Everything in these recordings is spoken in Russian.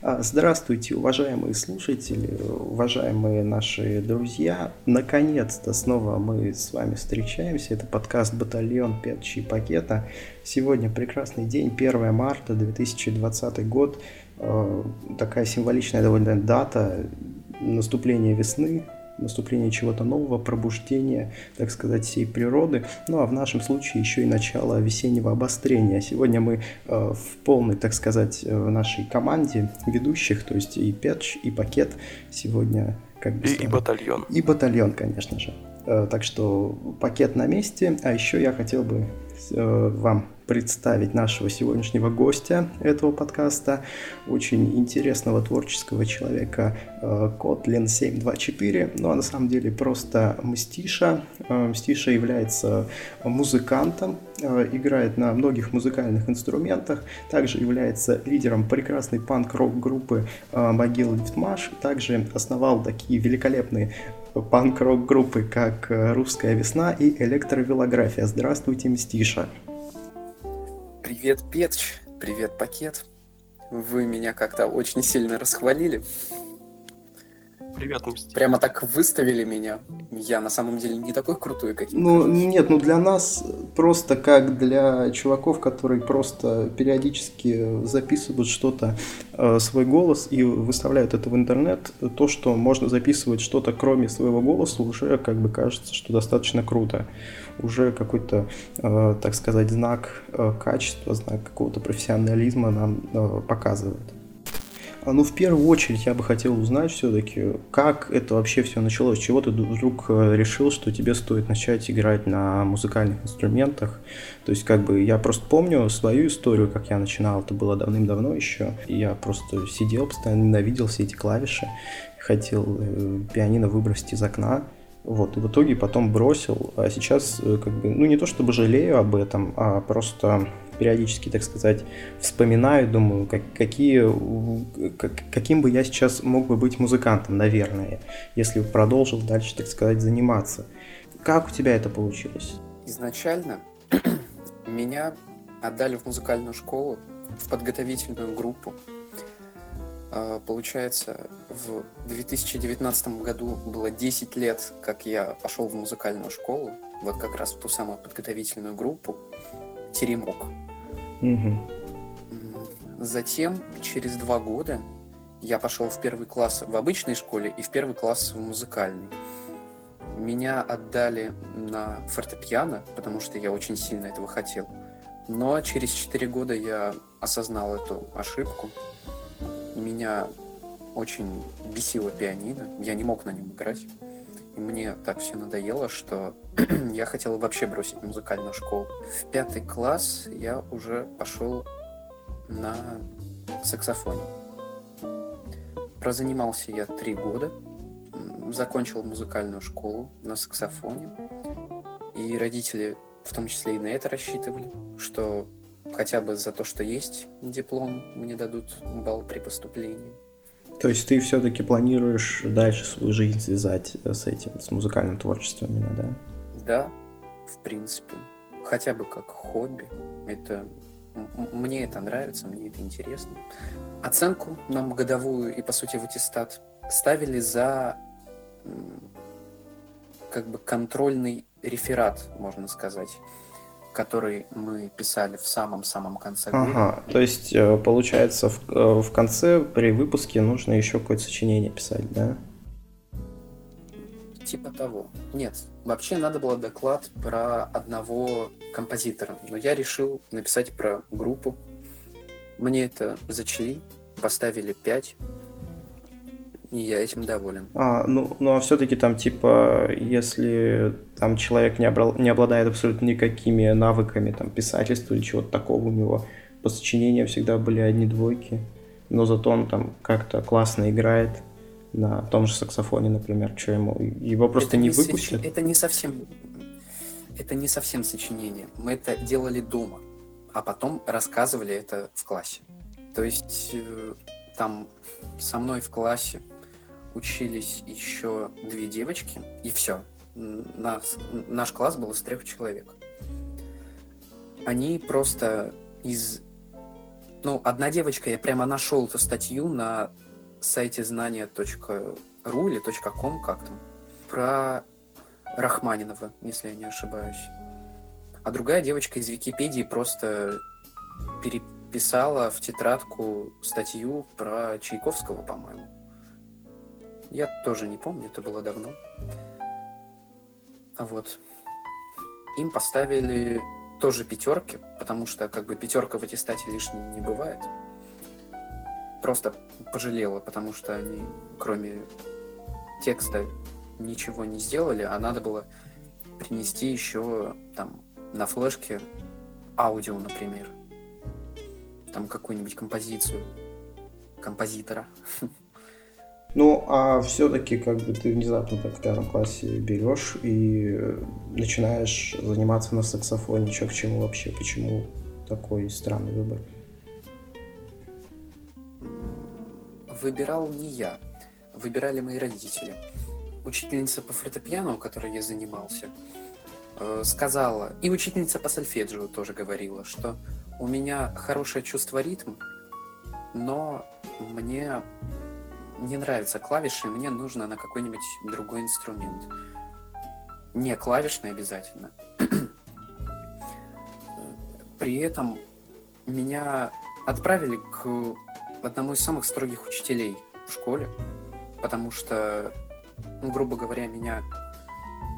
А, здравствуйте, уважаемые слушатели, уважаемые наши друзья. Наконец-то снова мы с вами встречаемся. Это подкаст «Батальон Петчи Пакета». Сегодня прекрасный день, 1 марта 2020 год. А, такая символичная довольно дата наступления весны, наступление чего-то нового, пробуждение, так сказать, всей природы. Ну а в нашем случае еще и начало весеннего обострения. Сегодня мы э, в полной, так сказать, э, нашей команде ведущих, то есть и Петч, и Пакет сегодня как бы... И, и батальон. И батальон, конечно же. Э, так что пакет на месте. А еще я хотел бы вам представить нашего сегодняшнего гостя этого подкаста, очень интересного творческого человека э, Kotlin 724, ну а на самом деле просто Мстиша. Мстиша является музыкантом, играет на многих музыкальных инструментах, также является лидером прекрасной панк-рок группы Могила Лифтмаш, также основал такие великолепные панк-рок группы, как э, «Русская весна» и «Электровелография». Здравствуйте, Мстиша. Привет, Петч. Привет, Пакет. Вы меня как-то очень сильно расхвалили. Привет, Мститель. Прямо так выставили меня. Я на самом деле не такой крутой, как Ну, нет, ну для нас просто как для чуваков, которые просто периодически записывают что-то, э, свой голос и выставляют это в интернет, то, что можно записывать что-то кроме своего голоса, уже как бы кажется, что достаточно круто. Уже какой-то, э, так сказать, знак э, качества, знак какого-то профессионализма нам э, показывает. А, ну, в первую очередь я бы хотел узнать все-таки, как это вообще все началось, чего ты вдруг э, решил, что тебе стоит начать играть на музыкальных инструментах. То есть, как бы, я просто помню свою историю, как я начинал, это было давным-давно еще, я просто сидел, постоянно ненавидел все эти клавиши, хотел э, пианино выбросить из окна, вот, и в итоге потом бросил, а сейчас, э, как бы, ну, не то чтобы жалею об этом, а просто периодически, так сказать, вспоминаю, думаю, как, какие, как, каким бы я сейчас мог бы быть музыкантом, наверное, если бы продолжил дальше, так сказать, заниматься. Как у тебя это получилось? Изначально меня отдали в музыкальную школу, в подготовительную группу. А, получается, в 2019 году было 10 лет, как я пошел в музыкальную школу, вот как раз в ту самую подготовительную группу «Теремок». Угу. Затем, через два года, я пошел в первый класс в обычной школе и в первый класс в музыкальной. Меня отдали на фортепиано, потому что я очень сильно этого хотел. Но через четыре года я осознал эту ошибку. Меня очень бесило пианино, я не мог на нем играть. И мне так все надоело, что я хотел вообще бросить музыкальную школу. В пятый класс я уже пошел на саксофоне. Прозанимался я три года, закончил музыкальную школу на саксофоне, и родители в том числе и на это рассчитывали, что хотя бы за то, что есть диплом, мне дадут балл при поступлении. То есть ты все-таки планируешь дальше свою жизнь связать с этим, с музыкальным творчеством именно, да? Да, в принципе. Хотя бы как хобби. Это мне это нравится, мне это интересно. Оценку нам годовую и, по сути, в аттестат ставили за как бы контрольный реферат, можно сказать который мы писали в самом-самом конце года. Ага, то есть, э, получается, в, э, в конце при выпуске нужно еще какое-то сочинение писать, да? Типа того. Нет, вообще надо было доклад про одного композитора, но я решил написать про группу. Мне это зачли, поставили 5, и я этим доволен. А, ну, ну а все-таки там, типа, если там человек не, обрал, не обладает абсолютно никакими навыками там, писательства или чего-то такого у него, по сочинениям всегда были одни двойки, но зато он там как-то классно играет на том же саксофоне, например, что ему, его просто это не, не выпустят. Это не совсем, это не совсем сочинение. Мы это делали дома, а потом рассказывали это в классе. То есть э, там со мной в классе учились еще две девочки, и все. Нас, наш класс был из трех человек. Они просто из Ну, одна девочка, я прямо нашел эту статью на сайте знания.ру или .com как там, про Рахманинова, если я не ошибаюсь. А другая девочка из Википедии просто переписала в тетрадку статью про Чайковского, по-моему. Я тоже не помню, это было давно. А вот. Им поставили тоже пятерки, потому что как бы пятерка в аттестате лишней не бывает. Просто пожалела, потому что они, кроме текста, ничего не сделали, а надо было принести еще там на флешке аудио, например. Там какую-нибудь композицию композитора. Ну, а все-таки как бы ты внезапно так в пятом классе берешь и начинаешь заниматься на саксофоне. Че к чему вообще? Почему такой странный выбор? Выбирал не я. Выбирали мои родители. Учительница по фортепиано, у которой я занимался, э, сказала, и учительница по сольфеджио тоже говорила, что у меня хорошее чувство ритма, но мне не нравятся клавиши, мне нужно на какой-нибудь другой инструмент. Не клавишный обязательно. При этом меня отправили к одному из самых строгих учителей в школе, потому что, ну, грубо говоря, меня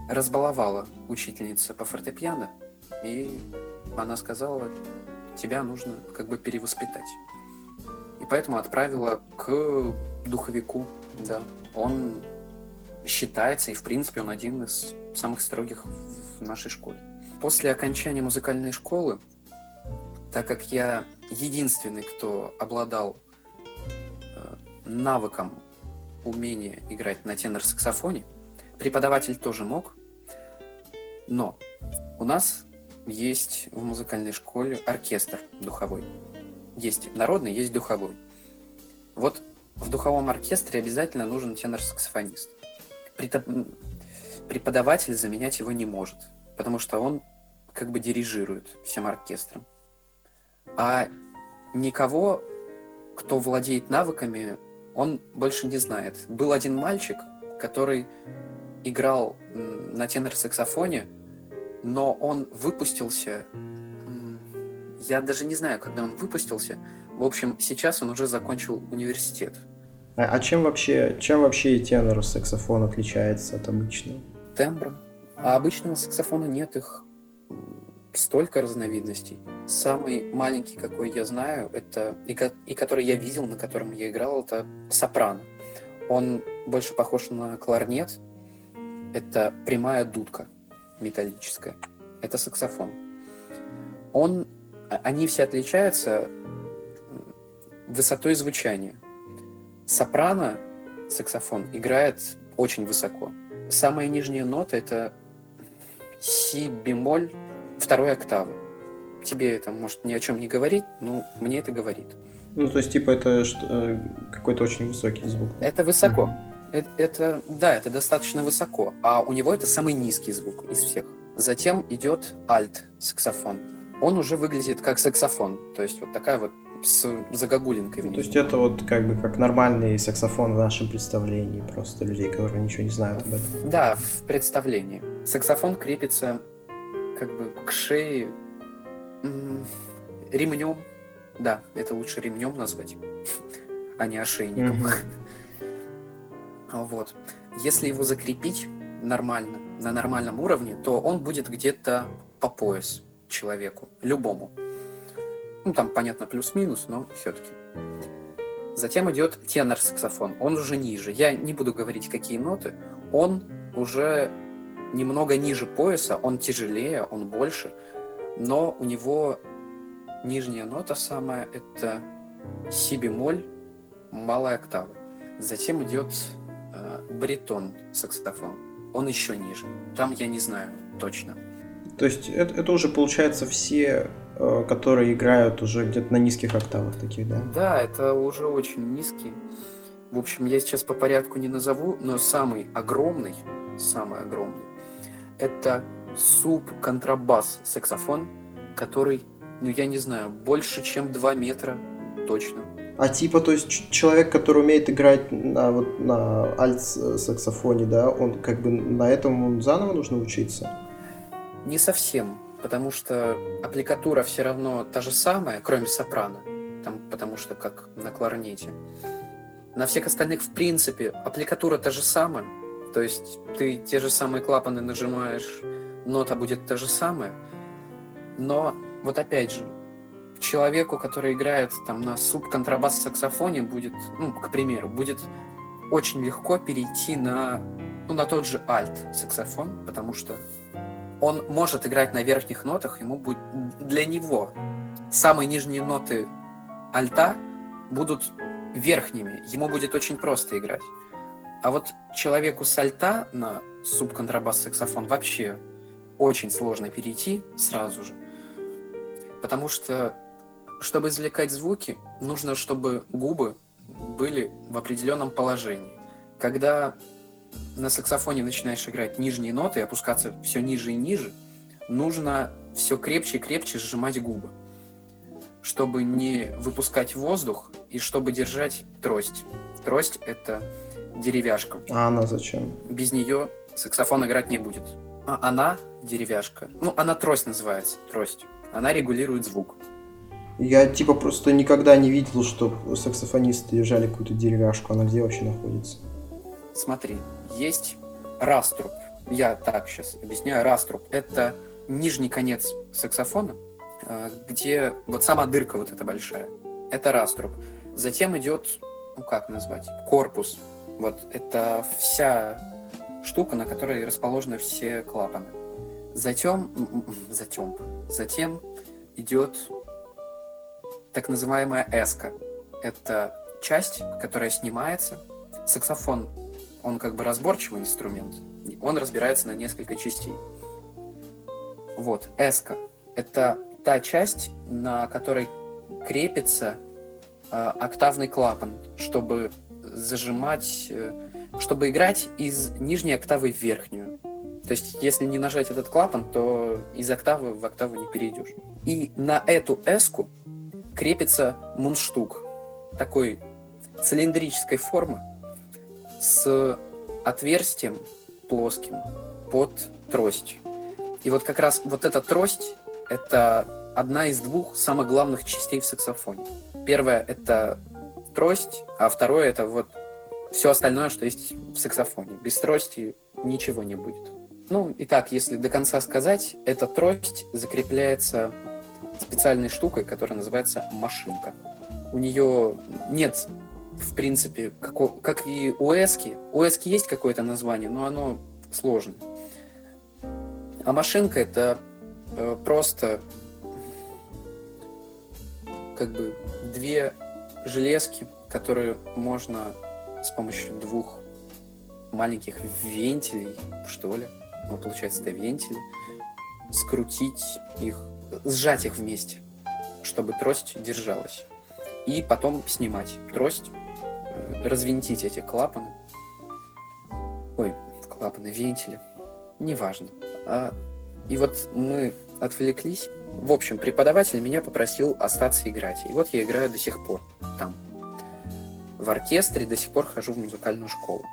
разбаловала учительница по фортепиано, и она сказала, тебя нужно как бы перевоспитать. Поэтому отправила к духовику, да. Он считается, и в принципе он один из самых строгих в нашей школе. После окончания музыкальной школы, так как я единственный, кто обладал э, навыком умения играть на тенор-саксофоне, преподаватель тоже мог, но у нас есть в музыкальной школе оркестр духовой. Есть народный, есть духовой. Вот в духовом оркестре обязательно нужен тенор-саксофонист. Преподаватель заменять его не может, потому что он как бы дирижирует всем оркестром. А никого, кто владеет навыками, он больше не знает. Был один мальчик, который играл на тенор-саксофоне, но он выпустился... Я даже не знаю, когда он выпустился. В общем, сейчас он уже закончил университет. А, а чем вообще, чем вообще тенор саксофон отличается от обычного? Тембром. А обычного саксофона нет, их столько разновидностей. Самый маленький, какой я знаю, это и, и который я видел, на котором я играл, это сопрано. Он больше похож на кларнет. Это прямая дудка металлическая. Это саксофон. Он, они все отличаются высотой звучания. Сопрано саксофон играет очень высоко. Самая нижняя нота это си бемоль второй октавы. Тебе это может ни о чем не говорить, но мне это говорит. Ну, то есть, типа, это э, какой-то очень высокий звук. Это высоко. Mm-hmm. Это, это, да, это достаточно высоко. А у него это самый низкий звук из всех. Затем идет альт саксофон. Он уже выглядит как саксофон. То есть вот такая вот с загогулинкой. Ну, то есть это вот как бы как нормальный саксофон в нашем представлении, просто людей, которые ничего не знают об этом. Да, в представлении. Саксофон крепится как бы к шее ремнем. Да, это лучше ремнем назвать, а не ошейником. Вот. Если его закрепить нормально, на нормальном уровне, то он будет где-то по пояс человеку, любому. Ну, там, понятно, плюс-минус, но все-таки. Затем идет тенор-саксофон. Он уже ниже. Я не буду говорить, какие ноты. Он уже немного ниже пояса, он тяжелее, он больше, но у него нижняя нота самая – это си бемоль, малая октава. Затем идет э, баритон саксофон. Он еще ниже. Там я не знаю точно. То есть это, это уже получается все Э, которые играют уже где-то на низких октавах таких, да? Да, это уже очень низкий. В общем, я сейчас по порядку не назову, но самый огромный, самый огромный, это суп-контрабас саксофон, который ну я не знаю, больше, чем 2 метра, точно. А типа, то есть человек, который умеет играть на, вот, на альт-саксофоне, да, он как бы на этом он заново нужно учиться? Не совсем, потому что аппликатура все равно та же самая, кроме сопрано, там, потому что как на кларнете. На всех остальных, в принципе, аппликатура та же самая, то есть ты те же самые клапаны нажимаешь, нота будет та же самая, но вот опять же, человеку, который играет там на суб-контрабас саксофоне, будет, ну, к примеру, будет очень легко перейти на, ну, на тот же альт саксофон, потому что он может играть на верхних нотах, ему будет для него самые нижние ноты альта будут верхними, ему будет очень просто играть. А вот человеку с альта на субконтрабас саксофон вообще очень сложно перейти сразу же, потому что чтобы извлекать звуки, нужно, чтобы губы были в определенном положении. Когда на саксофоне начинаешь играть нижние ноты опускаться все ниже и ниже, нужно все крепче и крепче сжимать губы, чтобы не выпускать воздух и чтобы держать трость. Трость — это деревяшка. А она зачем? Без нее саксофон играть не будет. А она деревяшка. Ну, она трость называется, трость. Она регулирует звук. Я типа просто никогда не видел, что саксофонисты держали какую-то деревяшку. Она где вообще находится? Смотри, есть раструб. Я так сейчас объясняю. Раструб — это нижний конец саксофона, э, где вот сама дырка вот эта большая. Это раструб. Затем идет, ну как назвать, корпус. Вот это вся штука, на которой расположены все клапаны. Затем, затем, затем идет так называемая эска. Это часть, которая снимается. Саксофон, он как бы разборчивый инструмент. Он разбирается на несколько частей. Вот, эска. Это та часть, на которой крепится э, октавный клапан, чтобы зажимать, э, чтобы играть из нижней октавы в верхнюю. То есть, если не нажать этот клапан, то из октавы в октаву не перейдешь. И на эту эску крепится мундштук такой цилиндрической формы с отверстием плоским под трость. И вот как раз вот эта трость – это одна из двух самых главных частей в саксофоне. Первое – это трость, а второе – это вот все остальное, что есть в саксофоне. Без трости ничего не будет. Ну, и так, если до конца сказать, эта трость закрепляется специальной штукой, которая называется машинка. У нее нет, в принципе, как, как и у Эски. У Эски есть какое-то название, но оно сложное. А машинка это э, просто как бы две железки, которые можно с помощью двух маленьких вентилей, что ли, ну, получается, это вентили, скрутить их сжать их вместе, чтобы трость держалась. И потом снимать трость, развинтить эти клапаны. Ой, клапаны, вентили. Неважно. А, и вот мы отвлеклись. В общем, преподаватель меня попросил остаться играть. И вот я играю до сих пор там. В оркестре до сих пор хожу в музыкальную школу.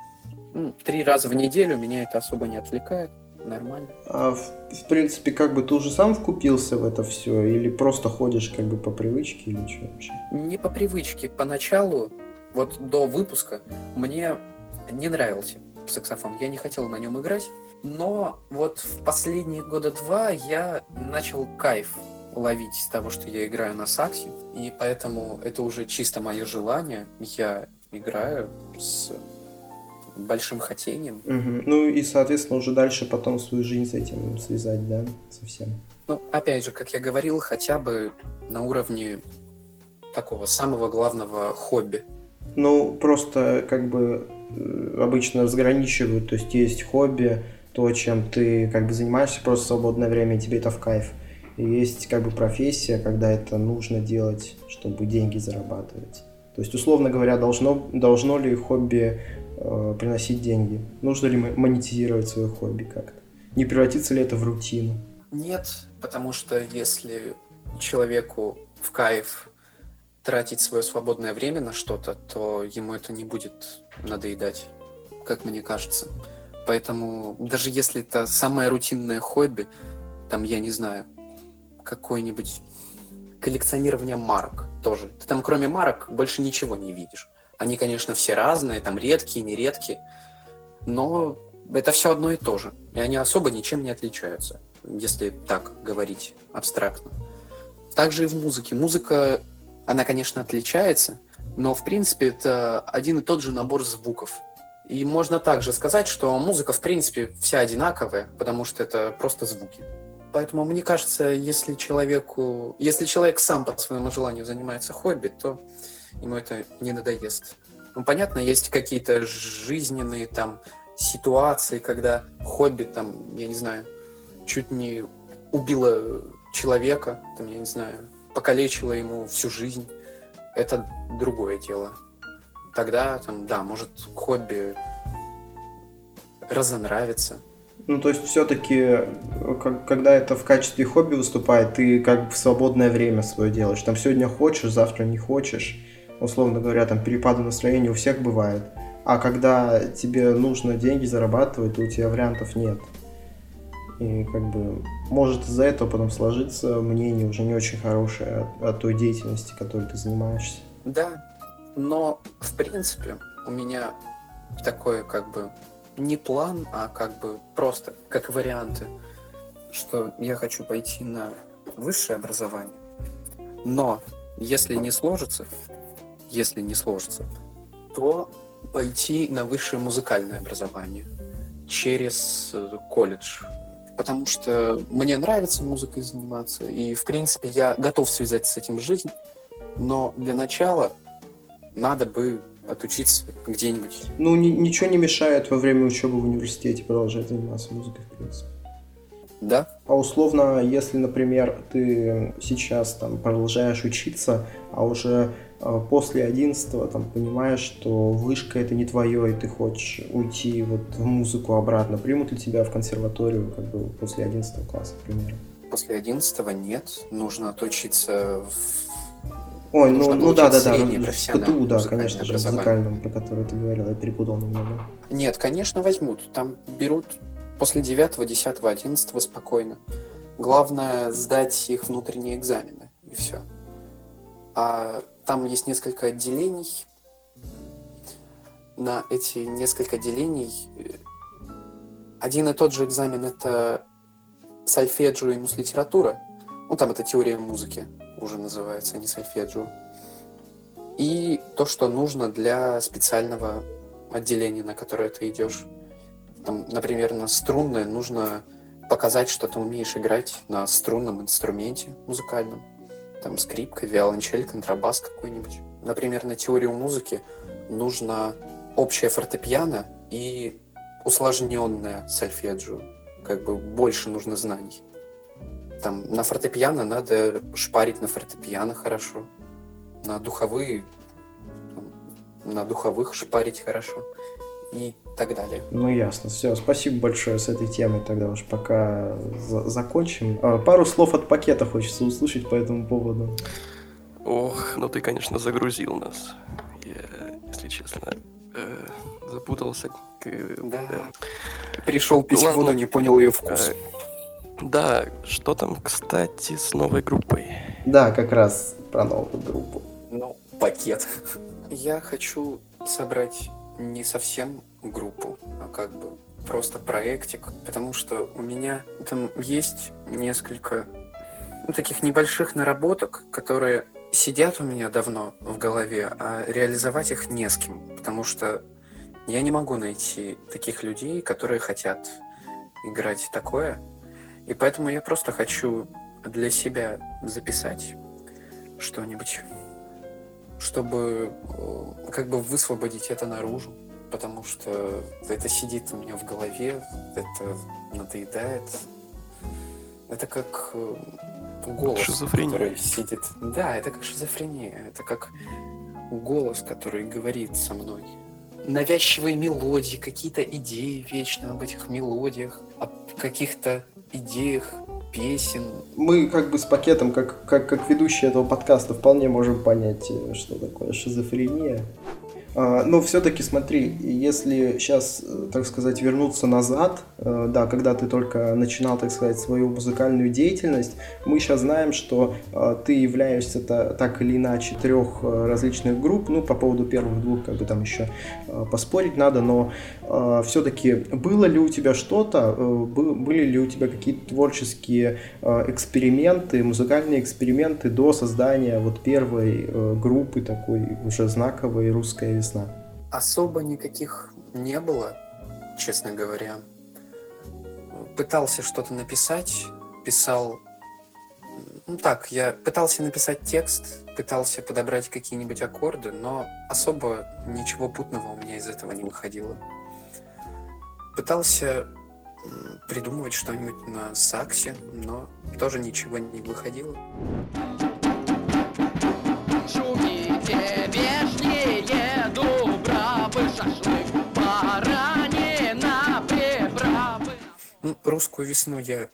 Ну, три раза в неделю меня это особо не отвлекает нормально. А в, в принципе, как бы ты уже сам вкупился в это все, или просто ходишь как бы по привычке, или что вообще? Не по привычке. Поначалу, вот до выпуска, мне не нравился саксофон. Я не хотел на нем играть. Но вот в последние года два я начал кайф ловить с того, что я играю на саксе. И поэтому это уже чисто мое желание. Я играю с большим хотением. Угу. Ну и, соответственно, уже дальше потом свою жизнь с этим связать, да, совсем. Ну, опять же, как я говорил, хотя бы на уровне такого самого главного хобби. Ну, просто как бы э, обычно разграничивают, то есть есть хобби, то, чем ты как бы занимаешься просто в свободное время, и тебе это в кайф. И есть как бы профессия, когда это нужно делать, чтобы деньги зарабатывать. То есть, условно говоря, должно, должно ли хобби э, приносить деньги? Нужно ли монетизировать свое хобби как-то? Не превратится ли это в рутину? Нет, потому что если человеку в кайф тратить свое свободное время на что-то, то ему это не будет надоедать, как мне кажется. Поэтому даже если это самое рутинное хобби, там, я не знаю, какое-нибудь коллекционирование марок тоже. Ты там кроме марок больше ничего не видишь. Они, конечно, все разные, там редкие, нередкие, но это все одно и то же. И они особо ничем не отличаются, если так говорить абстрактно. Также и в музыке. Музыка, она, конечно, отличается, но, в принципе, это один и тот же набор звуков. И можно также сказать, что музыка, в принципе, вся одинаковая, потому что это просто звуки. Поэтому мне кажется, если человеку, если человек сам по своему желанию занимается хобби, то ему это не надоест. Ну, понятно, есть какие-то жизненные там ситуации, когда хобби там, я не знаю, чуть не убило человека, там, я не знаю, покалечило ему всю жизнь. Это другое дело. Тогда, там, да, может хобби разонравится, ну, то есть, все-таки, когда это в качестве хобби выступает, ты как бы в свободное время свое делаешь. Там сегодня хочешь, завтра не хочешь. Условно говоря, там перепады настроения у всех бывает. А когда тебе нужно деньги зарабатывать, то у тебя вариантов нет. И как бы может из-за этого потом сложиться мнение уже не очень хорошее о, о той деятельности, которой ты занимаешься. Да, но в принципе у меня такое как бы не план, а как бы просто как варианты, что я хочу пойти на высшее образование. Но если не сложится, если не сложится, то пойти на высшее музыкальное образование через э, колледж. Потому что мне нравится музыкой заниматься, и, в принципе, я готов связать с этим жизнь, но для начала надо бы отучиться где-нибудь. Ну, ни, ничего не мешает во время учебы в университете продолжать заниматься музыкой, в принципе. Да. А условно, если, например, ты сейчас там продолжаешь учиться, а уже после 11 там понимаешь, что вышка это не твое, и ты хочешь уйти вот в музыку обратно, примут ли тебя в консерваторию как бы после 11 класса, к примеру? После 11 нет, нужно отучиться в Ой, ну, ну да, да, да, в КТУ, да, конечно же, музыкальном, про который ты говорил, я перепутал немного. Нет, конечно, возьмут. Там берут после 9, 10, 11 спокойно. Главное сдать их внутренние экзамены, и все. А там есть несколько отделений. На эти несколько отделений э, один и тот же экзамен это сольфеджио и мус-литература. Ну, там это теория музыки уже называется, а не сольфеджио. И то, что нужно для специального отделения, на которое ты идешь. Там, например, на струнное нужно показать, что ты умеешь играть на струнном инструменте музыкальном. Там скрипка, виолончель, контрабас какой-нибудь. Например, на теорию музыки нужно общее фортепиано и усложненное сольфеджио. Как бы больше нужно знаний. Там на фортепиано надо шпарить на фортепиано хорошо. На духовые на духовых шпарить хорошо и так далее. Ну ясно, все, спасибо большое с этой темой, тогда уж пока за закончим. А, пару слов от пакета хочется услышать по этому поводу. Ох, ну ты, конечно, загрузил нас. Я, если честно, э, запутался. Э, да. да. Пришел ну, воду, не понял ее вкус. Э, да, что там, кстати, с новой группой? Да, как раз про новую группу. Ну, пакет. Я хочу собрать не совсем группу, а как бы просто проектик, потому что у меня там есть несколько ну, таких небольших наработок, которые сидят у меня давно в голове, а реализовать их не с кем, потому что я не могу найти таких людей, которые хотят играть такое, и поэтому я просто хочу для себя записать что-нибудь, чтобы э, как бы высвободить это наружу, потому что это сидит у меня в голове, это надоедает. Это как э, голос, шизофрения. который сидит. Да, это как шизофрения, это как голос, который говорит со мной. Навязчивые мелодии, какие-то идеи вечно об этих мелодиях, о каких-то идеях, песен. Мы как бы с пакетом, как, как, как ведущие этого подкаста, вполне можем понять, э, что такое шизофрения. А, но все-таки смотри, если сейчас, э, так сказать, вернуться назад, э, да, когда ты только начинал, так сказать, свою музыкальную деятельность, мы сейчас знаем, что э, ты являешься так или иначе трех различных групп, ну, по поводу первых двух, как бы там еще поспорить надо, но все-таки было ли у тебя что-то, были ли у тебя какие-то творческие эксперименты, музыкальные эксперименты до создания вот первой группы такой уже знаковой русской весна? Особо никаких не было, честно говоря. Пытался что-то написать, писал... Ну так, я пытался написать текст, пытался подобрать какие-нибудь аккорды, но особо ничего путного у меня из этого не выходило. Пытался придумывать что-нибудь на саксе, но тоже ничего не выходило. Ну, русскую весну я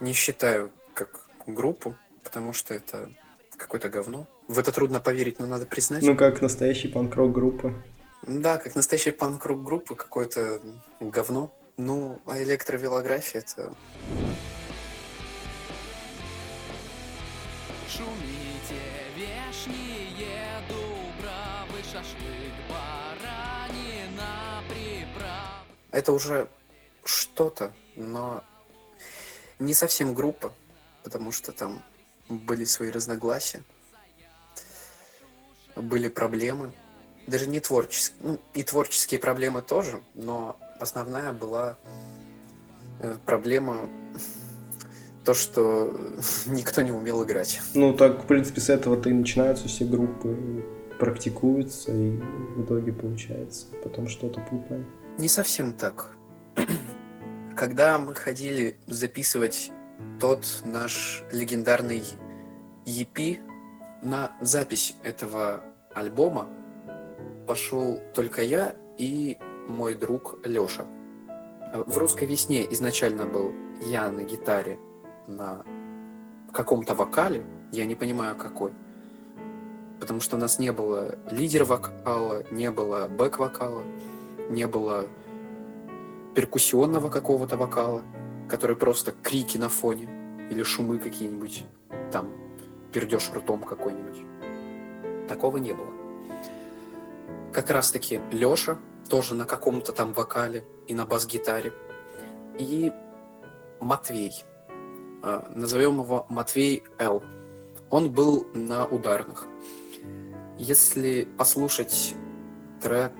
не считаю как группу, потому что это какое-то говно. В это трудно поверить, но надо признать. Ну, как настоящий панк-рок группа. Да, как настоящий панк-рок группа, какое-то говно. Ну, а электровелография это... Шумите, вешние дубравы, шашлык, баранина, приправ. Это уже что-то, но не совсем группа, потому что там были свои разногласия, были проблемы, даже не творческие, ну и творческие проблемы тоже, но основная была э, проблема то, что никто не умел играть. Ну так, в принципе, с этого-то и начинаются все группы, практикуются, и в итоге получается потом что-то путное. Не совсем так. Когда мы ходили записывать тот наш легендарный EP, на запись этого альбома пошел только я и мой друг Лёша. В «Русской весне» изначально был я на гитаре на каком-то вокале, я не понимаю какой, потому что у нас не было лидер вокала, не было бэк-вокала, не было перкуссионного какого-то вокала, который просто крики на фоне или шумы какие-нибудь, там, пердеж ртом какой-нибудь. Такого не было. Как раз-таки Лёша, тоже на каком-то там вокале и на бас-гитаре. И Матвей. А, назовем его Матвей Л. Он был на ударных. Если послушать трек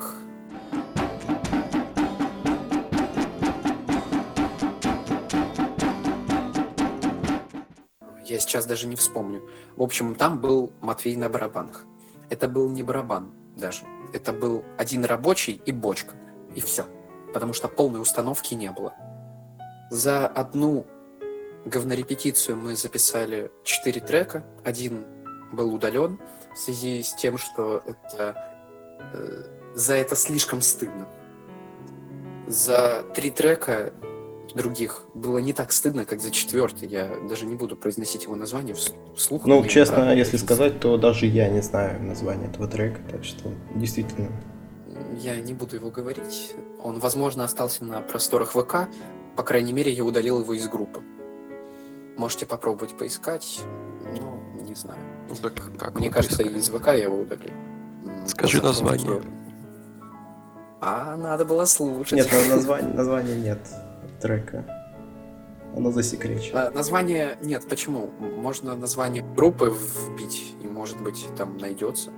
Я сейчас даже не вспомню. В общем, там был Матвей на барабанах. Это был не барабан даже. Это был один рабочий и бочка. И все. Потому что полной установки не было. За одну говнорепетицию мы записали четыре трека. Один был удален в связи с тем, что это, э, за это слишком стыдно. За три трека других было не так стыдно, как за четвертый. Я даже не буду произносить его название вслух. Ну, честно, если сказать, то даже я не знаю название этого трека, так что действительно. Я не буду его говорить. Он, возможно, остался на просторах ВК. По крайней мере, я удалил его из группы. Можете попробовать поискать. Ну, не знаю. Ну, так как Мне кажется, поискали? из ВК я его удалил. Скажи название. А, надо было слушать. Нет, названия, названия нет трека? Оно засекречено. А, название нет, почему? Можно название группы вбить, и может быть там найдется.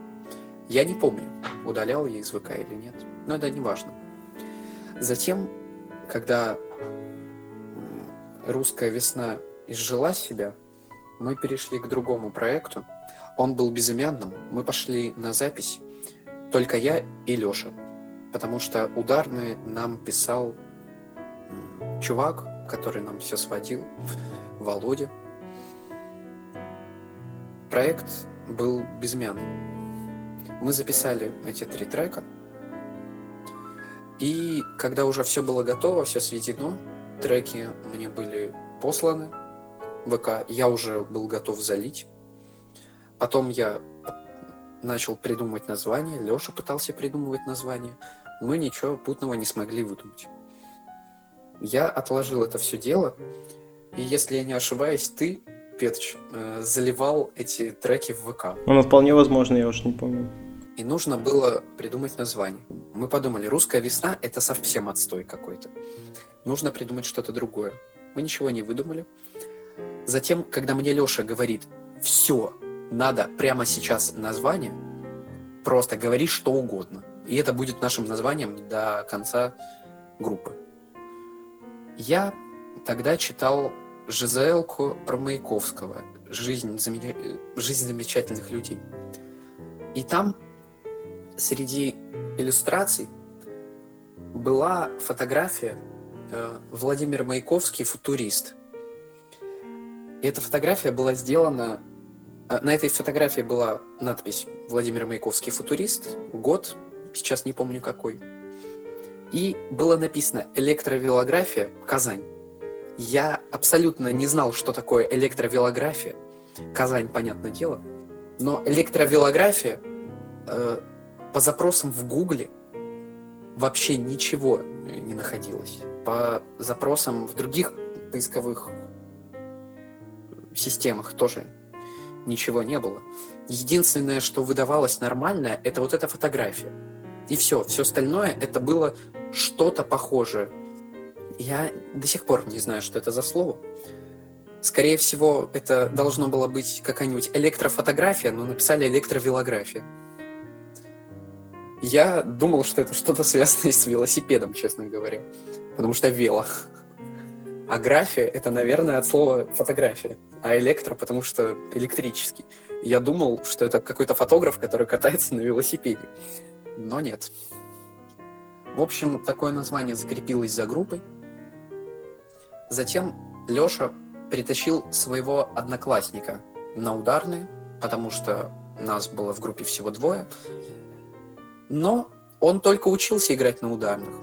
Я не помню, удалял я из ВК или нет. Но это не важно. Затем, когда русская весна изжила себя, мы перешли к другому проекту. Он был безымянным. Мы пошли на запись только я и Лёша. Потому что ударный нам писал чувак, который нам все сводил, Володя. Проект был безымянный. Мы записали эти три трека, и когда уже все было готово, все сведено, треки мне были посланы, ВК, я уже был готов залить. Потом я начал придумывать название, Леша пытался придумывать название. Мы ничего путного не смогли выдумать. Я отложил это все дело, и если я не ошибаюсь, ты, Петч, э, заливал эти треки в ВК. Ну, вполне возможно, я уж не помню. И нужно было придумать название. Мы подумали, русская весна – это совсем отстой какой-то. Нужно придумать что-то другое. Мы ничего не выдумали. Затем, когда мне Леша говорит, все, надо прямо сейчас название, просто говори что угодно. И это будет нашим названием до конца группы. Я тогда читал Жизелку про Маяковского «Жизнь, замеча... «Жизнь замечательных людей». И там среди иллюстраций была фотография э, Владимир Маяковский «Футурист». И эта фотография была сделана... Э, на этой фотографии была надпись «Владимир Маяковский футурист», год, сейчас не помню какой. И было написано «Электровелография, Казань». Я абсолютно не знал, что такое электровелография. Казань, понятное дело. Но электровелография э, по запросам в Гугле вообще ничего не находилось. По запросам в других поисковых системах тоже ничего не было. Единственное, что выдавалось нормальное, это вот эта фотография. И все. Все остальное это было что-то похожее. Я до сих пор не знаю, что это за слово. Скорее всего, это должно было быть какая-нибудь электрофотография, но написали электровелография. Я думал, что это что-то связанное с велосипедом, честно говоря. Потому что вело. А графия — это, наверное, от слова фотография. А электро, потому что электрический. Я думал, что это какой-то фотограф, который катается на велосипеде. Но нет. В общем, такое название закрепилось за группой. Затем Леша притащил своего одноклассника на ударные, потому что нас было в группе всего двое. Но он только учился играть на ударных.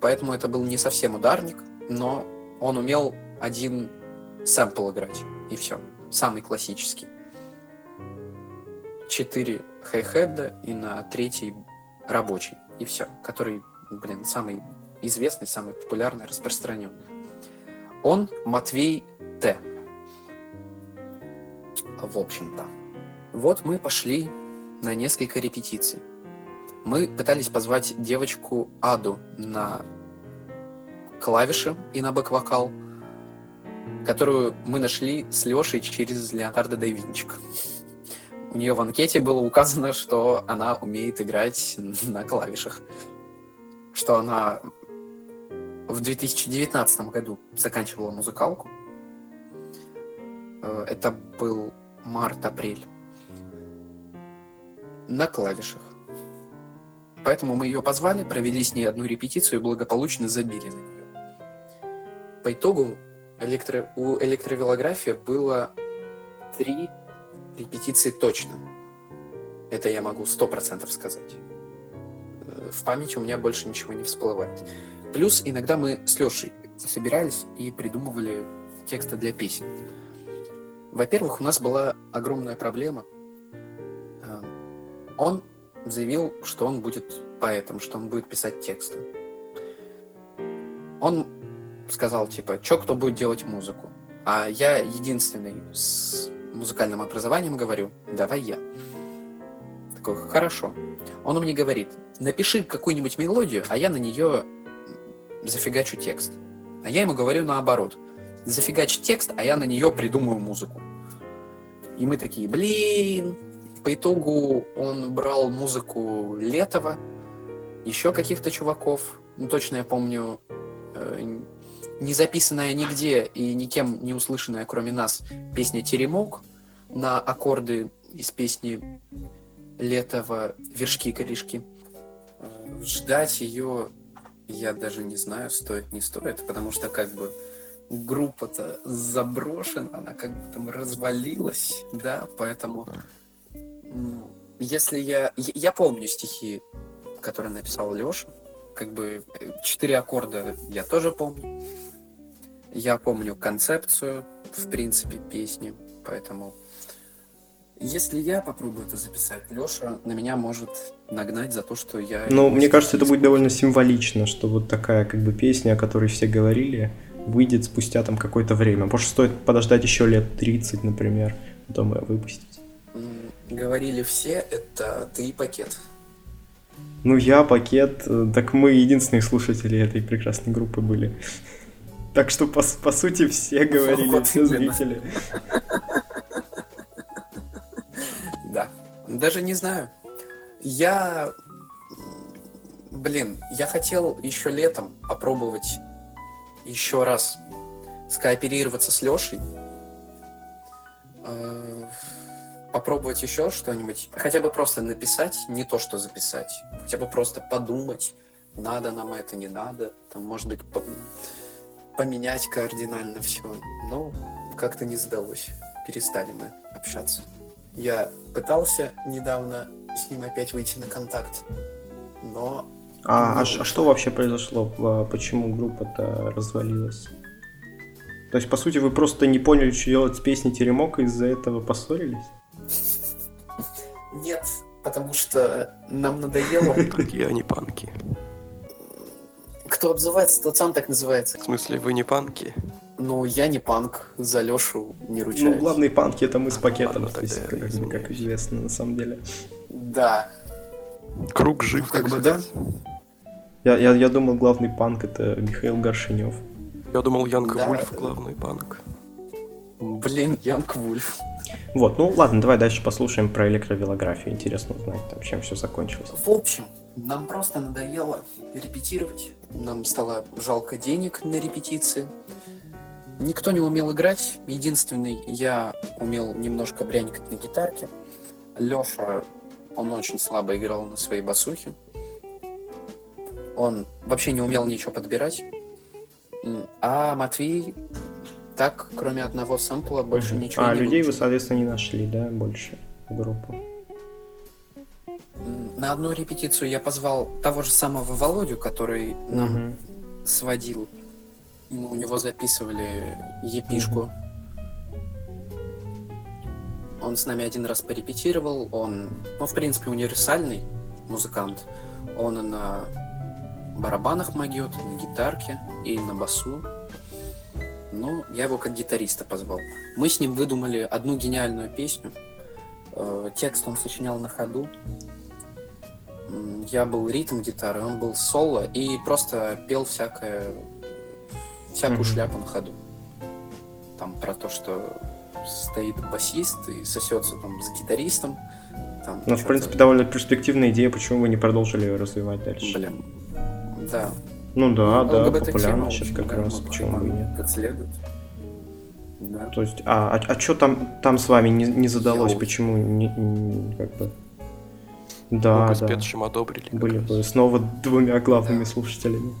Поэтому это был не совсем ударник, но он умел один сэмпл играть. И все. Самый классический. Четыре хай-хеда и на третий рабочий. И все. Который, блин, самый известный, самый популярный, распространенный. Он Матвей Т. В общем-то. Вот мы пошли на несколько репетиций. Мы пытались позвать девочку Аду на клавиши и на бэк-вокал, которую мы нашли с Лешей через Леонардо да Винчи. У нее в анкете было указано, что она умеет играть на клавишах. Что она в 2019 году заканчивала музыкалку. Э, это был март-апрель. На клавишах. Поэтому мы ее позвали, провели с ней одну репетицию и благополучно забили на нее. По итогу электро... у электровелографии было три репетиции точно. Это я могу сто процентов сказать. Э, в памяти у меня больше ничего не всплывает. Плюс иногда мы с Лешей собирались и придумывали тексты для песен. Во-первых, у нас была огромная проблема. Э, он заявил, что он будет поэтом, что он будет писать тексты. Он сказал, типа, чё кто будет делать музыку? А я единственный с музыкальным образованием говорю, давай я. Такой, хорошо. Он мне говорит, напиши какую-нибудь мелодию, а я на нее зафигачу текст. А я ему говорю наоборот. Зафигачь текст, а я на нее придумаю музыку. И мы такие, блин, по итогу он брал музыку Летова, еще каких-то чуваков, ну, точно я помню, э, не записанная нигде и никем не услышанная, кроме нас, песня «Теремок» на аккорды из песни Летова «Вершки-корешки». Ждать ее я даже не знаю, стоит, не стоит, потому что как бы группа-то заброшена, она как бы там развалилась, да, поэтому если я... Я помню стихи, которые написал Леша. Как бы э, четыре аккорда я тоже помню. Я помню концепцию, в принципе, песни, поэтому если я попробую это записать, Леша на меня может нагнать за то, что я... Ну, его мне кажется, это будет довольно символично, что вот такая как бы песня, о которой все говорили, выйдет спустя там какое-то время. Может, стоит подождать еще лет 30, например, потом ее выпустить. Говорили все, это ты и пакет. Ну, я, пакет, э, так мы единственные слушатели этой прекрасной группы были. Так что, по, по сути, все говорили, Вот все зрители. Да. Даже не знаю. Я... Блин, я хотел еще летом попробовать еще раз скооперироваться с Лешей. Э, Попробовать еще что-нибудь. Хотя бы просто написать, не то, что записать. Хотя бы просто подумать, надо нам это, не надо. Там, может быть, поменять кардинально все. Но как-то не сдалось. Перестали мы общаться. Я пытался недавно с ним опять выйти на контакт, но А, а а что вообще произошло? Почему группа-то развалилась? То есть, по сути, вы просто не поняли, что делать с песней Теремок, и из-за этого поссорились? нет, потому что нам надоело. Такие они панки. Кто обзывается, тот сам так называется. В смысле, вы не панки? Ну, я не панк, за Лешу не Ну, ручаюсь. главные панки это мы с пакетом, Ладно, то есть, как, как известно, на самом деле. Да, Круг жив, как так бы сказать. Я, я, я думал, главный панк это Михаил Горшинев. Я думал, Янг Да. Вульф главный панк. блин, Янг Вульф. Вот, ну ладно, давай дальше послушаем про электровелографию. Интересно узнать, там, чем все закончилось. В общем, нам просто надоело репетировать. Нам стало жалко денег на репетиции. Никто не умел играть. Единственный я умел немножко брянькать на гитарке. Леша, он очень слабо играл на своей басухе. Он вообще не умел ничего подбирать. А Матвей так, кроме одного сэмпла, больше ничего А не людей вы, выучил. соответственно, не нашли, да, больше в группу? На одну репетицию я позвал того же самого Володю, который нам Мгм. сводил. Мы у него записывали епишку. Он с нами один раз порепетировал. Он, ну, в принципе, универсальный музыкант. Он и на барабанах могет, на гитарке, и на басу. Ну, я его как гитариста позвал. Мы с ним выдумали одну гениальную песню. Э, Текст он сочинял на ходу. Я был ритм гитары, он был соло и просто пел всякое, всякую Мгм. шляпу на ходу. Там про то, что стоит басист и сосется там с гитаристом. Там Ну, в принципе, довольно перспективная идея, почему вы не продолжили ее развивать дальше? Блин. Да. Ну да, да, ЛГБТ популярно сейчас как раз, почему бы и нет. Как следует. Да. То есть, а, а, что там, там с вами не, не задалось, Йоу. почему не, не- как бы... Да, Мы с да, Петшем одобрили. были раз. бы снова двумя главными слушателями.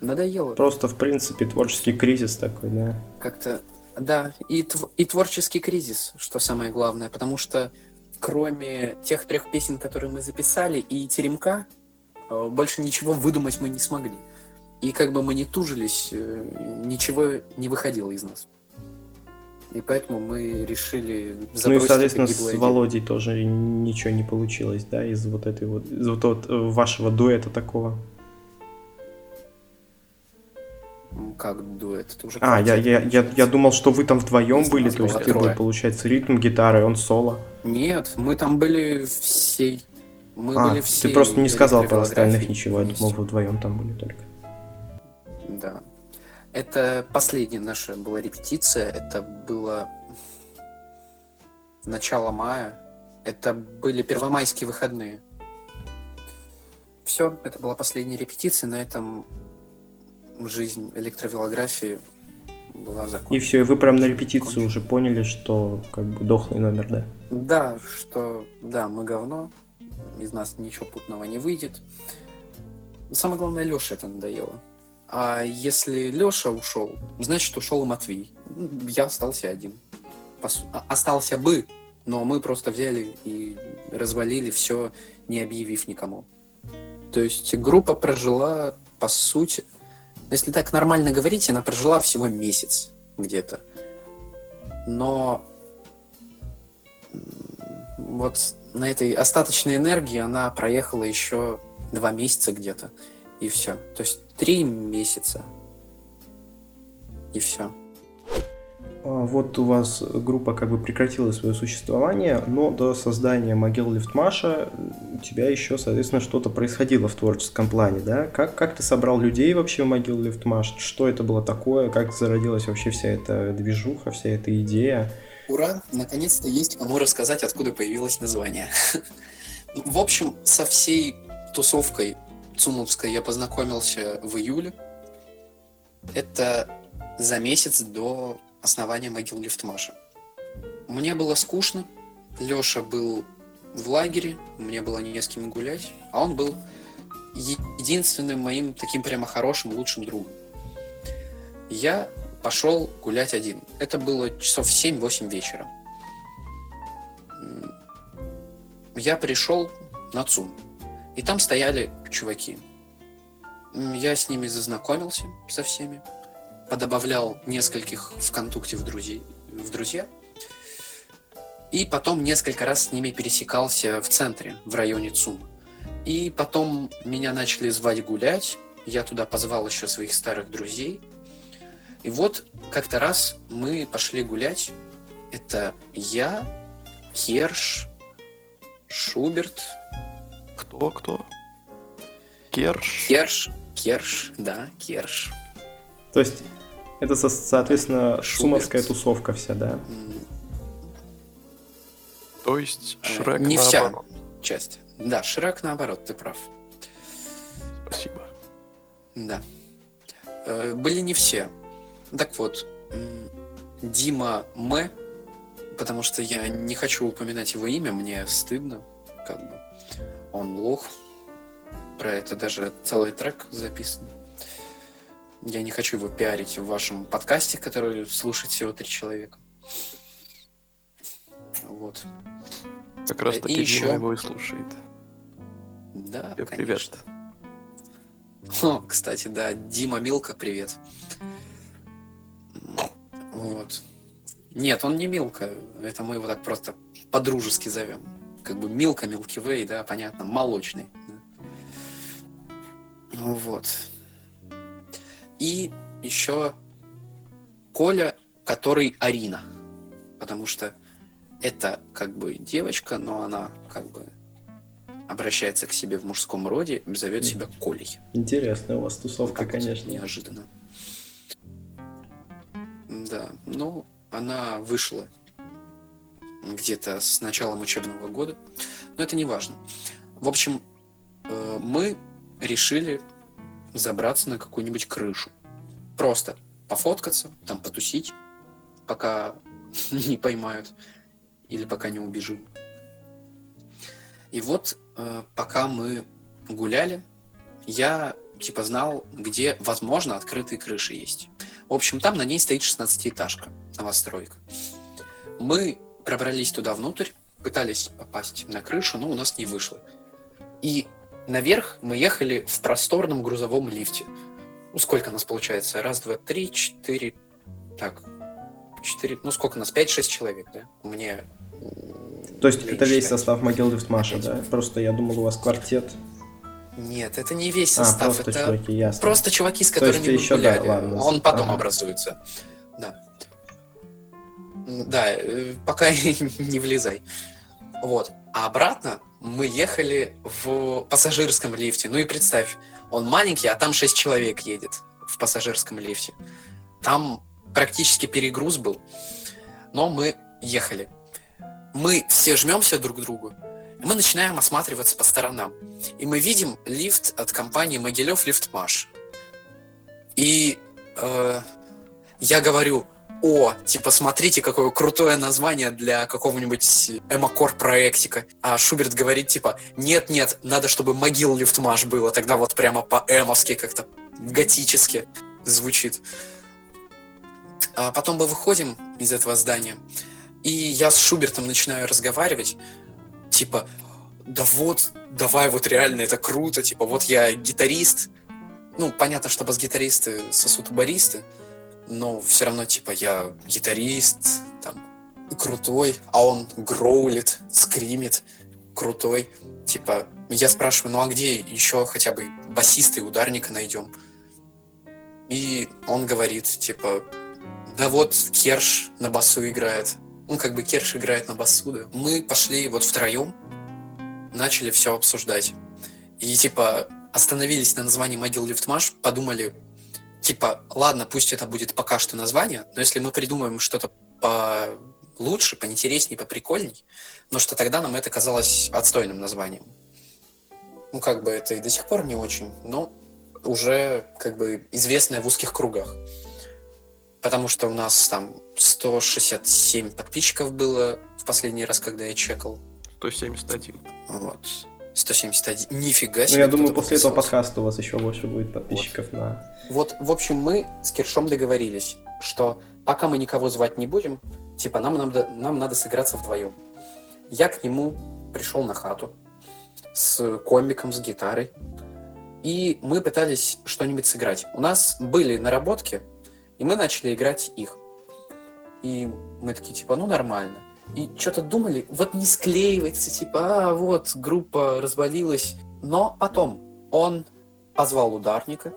Надоело. Просто, в принципе, творческий кризис такой, да. Как-то, да, и, тв- и творческий кризис, что самое главное, потому что кроме тех трех песен, которые мы записали, и Теремка, э, больше ничего выдумать мы не смогли. И как бы мы не тужились, э, ничего не выходило из нас. И поэтому мы решили Ну и, соответственно, с. Володей тоже ничего не получилось, да, из вот этой вот, из вот, вот э, вашего дуэта такого. М, Как дуэт? Это уже А, я, я, я, я думал, что вы там вдвоем Если были, то есть ты был, получается, ритм гитары, он соло. Нет, мы там были всей. Мы а, были ты все. просто не сказал про остальных ничего, я думал, вы вдвоем там были только. Да. Это последняя наша была репетиция. Это было начало мая. Это были первомайские выходные. Все, это была последняя репетиция. На этом жизнь электровелографии была закончена. И все, и вы прям на репетицию уже поняли, что как бы дохлый номер, да? Да, что да, мы говно, из нас ничего путного не выйдет. Самое главное, Леша это надоело. А если Леша ушел, значит ушел и Матвей. Ну, Я остался один. А- Остался бы, но мы просто взяли и развалили все, не объявив никому. То есть группа прожила, по сути, если так нормально говорить, она прожила всего месяц где-то. Но вот на этой остаточной энергии она проехала еще два месяца где-то, и все. То есть три месяца, и все. А, вот у вас группа как бы прекратила свое существование, но до создания могил Лифтмаша у тебя еще, соответственно, что-то происходило в творческом плане, да? Как, как ты собрал людей вообще в могил Лифтмаш? Что это было такое? Как зародилась вообще вся эта движуха, вся эта идея? Ура! Наконец-то есть кому рассказать, откуда появилось название. В общем, со всей тусовкой Цумовской я познакомился в июле. Это за месяц до основания могил Лифтмаша. Мне было скучно, Леша был в лагере, мне было не с кем гулять, а он был единственным моим таким прямо хорошим, лучшим другом. Я пошел гулять один. Это было часов 7-8 вечера. Я пришел на ЦУМ, и там стояли чуваки. Я с ними зазнакомился со всеми подобавлял нескольких в контукте в, друзей, в друзья. И потом несколько раз с ними пересекался в центре, в районе ЦУМ. И потом меня начали звать гулять. Я туда позвал еще своих старых друзей. И вот как-то раз мы пошли гулять. Это я, Керш, Шуберт. Кто, кто? Керш? Керш, Керш, да, Керш. То есть это, соответственно, шумовская тусовка вся, да? То есть э, Шрек Не вся часть. Да, Шрек наоборот, ты прав. Спасибо. Да. Э, были не все. Так вот, Дима М, потому что я не хочу упоминать его имя, мне стыдно, как бы. Он лох. Про это даже целый трек записан. Я не хочу его пиарить в вашем подкасте, который слушает всего три человека. Вот. Как раз таки и еще... его и слушает. Да, Привет. конечно. О, кстати, да, Дима Милка, привет. Вот. Нет, он не Милка. Это мы его так просто по-дружески зовем. Как бы Милка, Милки Вей, да, понятно, молочный. Вот. И еще Коля, который Арина. Потому что это как бы девочка, но она как бы обращается к себе в мужском роде, зовет себя Колей. Интересная у вас тусовка, как конечно. Неожиданно. Да, ну, она вышла где-то с началом учебного года, но это не важно. В общем, э, мы решили забраться на какую-нибудь крышу. Просто пофоткаться, там потусить, пока не поймают или пока не убежим. И вот, э, пока мы гуляли, я типа знал, где, возможно, открытые крыши есть. В общем, там на ней стоит 16-этажка, новостройка. Мы пробрались туда внутрь, пытались попасть на крышу, но у нас не вышло. И Наверх мы ехали в просторном грузовом лифте. Ну, сколько нас получается? Раз, два, три, четыре... Так, четыре... Ну, сколько нас? Пять-шесть человек, да? Мне... То есть это весь состав могил Лифтмаша, да? Просто я думал, у вас квартет. Нет, это не весь а, состав, а, просто это чуваки, ясно. просто чуваки, с которыми мы еще, гуляли. Да, ладно. Он потом ага. образуется. Да. Да, э, пока не влезай. Вот. А обратно мы ехали в пассажирском лифте. Ну и представь, он маленький, а там 6 человек едет в пассажирском лифте. Там практически перегруз был, но мы ехали. Мы все жмемся друг к другу, мы начинаем осматриваться по сторонам. И мы видим лифт от компании Могилев Лифтмаш. И э, я говорю, о, типа, смотрите, какое крутое название для какого-нибудь эмокор проектика. А Шуберт говорит, типа, нет-нет, надо, чтобы могил лифтмаш было, тогда вот прямо по-эмовски как-то готически звучит. А потом мы выходим из этого здания, и я с Шубертом начинаю разговаривать, типа, да вот, давай вот реально, это круто, типа, вот я гитарист, ну, понятно, что бас-гитаристы сосут баристы, но все равно, типа, я гитарист, там, крутой, а он гроулит, скримит, крутой. Типа, я спрашиваю, ну а где еще хотя бы басиста и ударника найдем? И он говорит, типа, да вот Керш на басу играет. Он как бы Керш играет на басу, да. Мы пошли вот втроем, начали все обсуждать. И типа остановились на названии могил Лифтмаш, подумали, типа, ладно, пусть это будет пока что название, но если мы придумаем что-то получше, поинтереснее, поприкольней, но что тогда нам это казалось отстойным названием. Ну, как бы это и до сих пор не очень, но уже как бы известное в узких кругах. Потому что у нас там 167 подписчиков было в последний раз, когда я чекал. 171. Вот. 171. Нифига себе. Ну, я думаю, после этого подкаста у вас еще больше будет подписчиков вот. на... Вот, в общем, мы с Киршом договорились, что пока мы никого звать не будем, типа, нам надо, нам надо сыграться вдвоем. Я к нему пришел на хату с комиком, с гитарой, и мы пытались что-нибудь сыграть. У нас были наработки, и мы начали играть их. И мы такие, типа, ну нормально. И что-то думали, вот не склеивается, типа, а вот группа развалилась. Но потом он позвал ударника,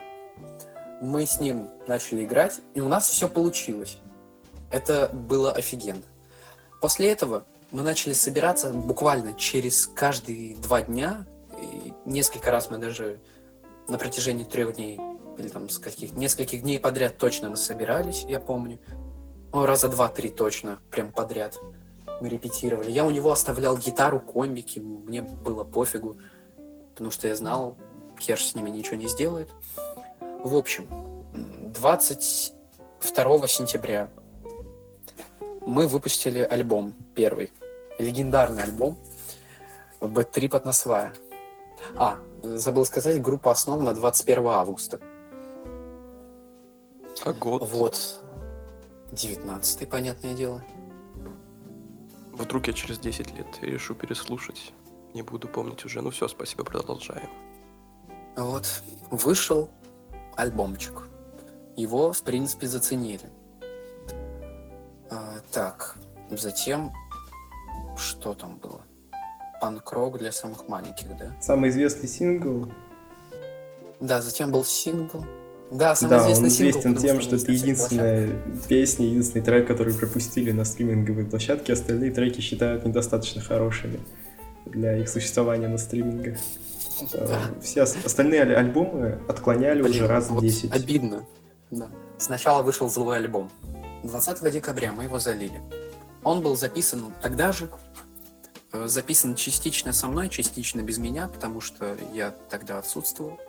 мы с ним начали играть, и у нас все получилось. Это было офигенно. После этого мы начали собираться буквально через каждые два дня. И несколько раз мы даже на протяжении трех дней или там с каких нескольких дней подряд точно мы собирались, я помню. Ну, раза два-три точно, прям подряд мы репетировали. Я у него оставлял гитару, комики, мне было пофигу, потому что я знал, Керш с ними ничего не сделает. В общем, 22 сентября мы выпустили альбом первый, легендарный альбом Trip от Насвая. А, забыл сказать, группа основана 21 августа. А год? Вот. 19 понятное дело. Вдруг я через 10 лет решу переслушать. Не буду помнить уже. Ну все, спасибо, продолжаем. Вот. Вышел альбомчик. Его, в принципе, заценили. А, так, затем... Что там было? Панк-рок для самых маленьких, да? Самый известный сингл. Да, затем был сингл. Да, самый Да, он известный сингл, известен тем, он что есть это единственная песня, единственный трек, который пропустили на стриминговой площадке. Остальные треки считают недостаточно хорошими для их существования на стримингах. Э, Да. Все ос- остальные аль- альбомы отклоняли Блин, уже раз в вот 10. Обидно. Да. Сначала вышел злой альбом. 20 декабря мы его залили. Он был записан тогда же. э, Записан частично со мной, частично без меня, потому что я тогда отсутствовал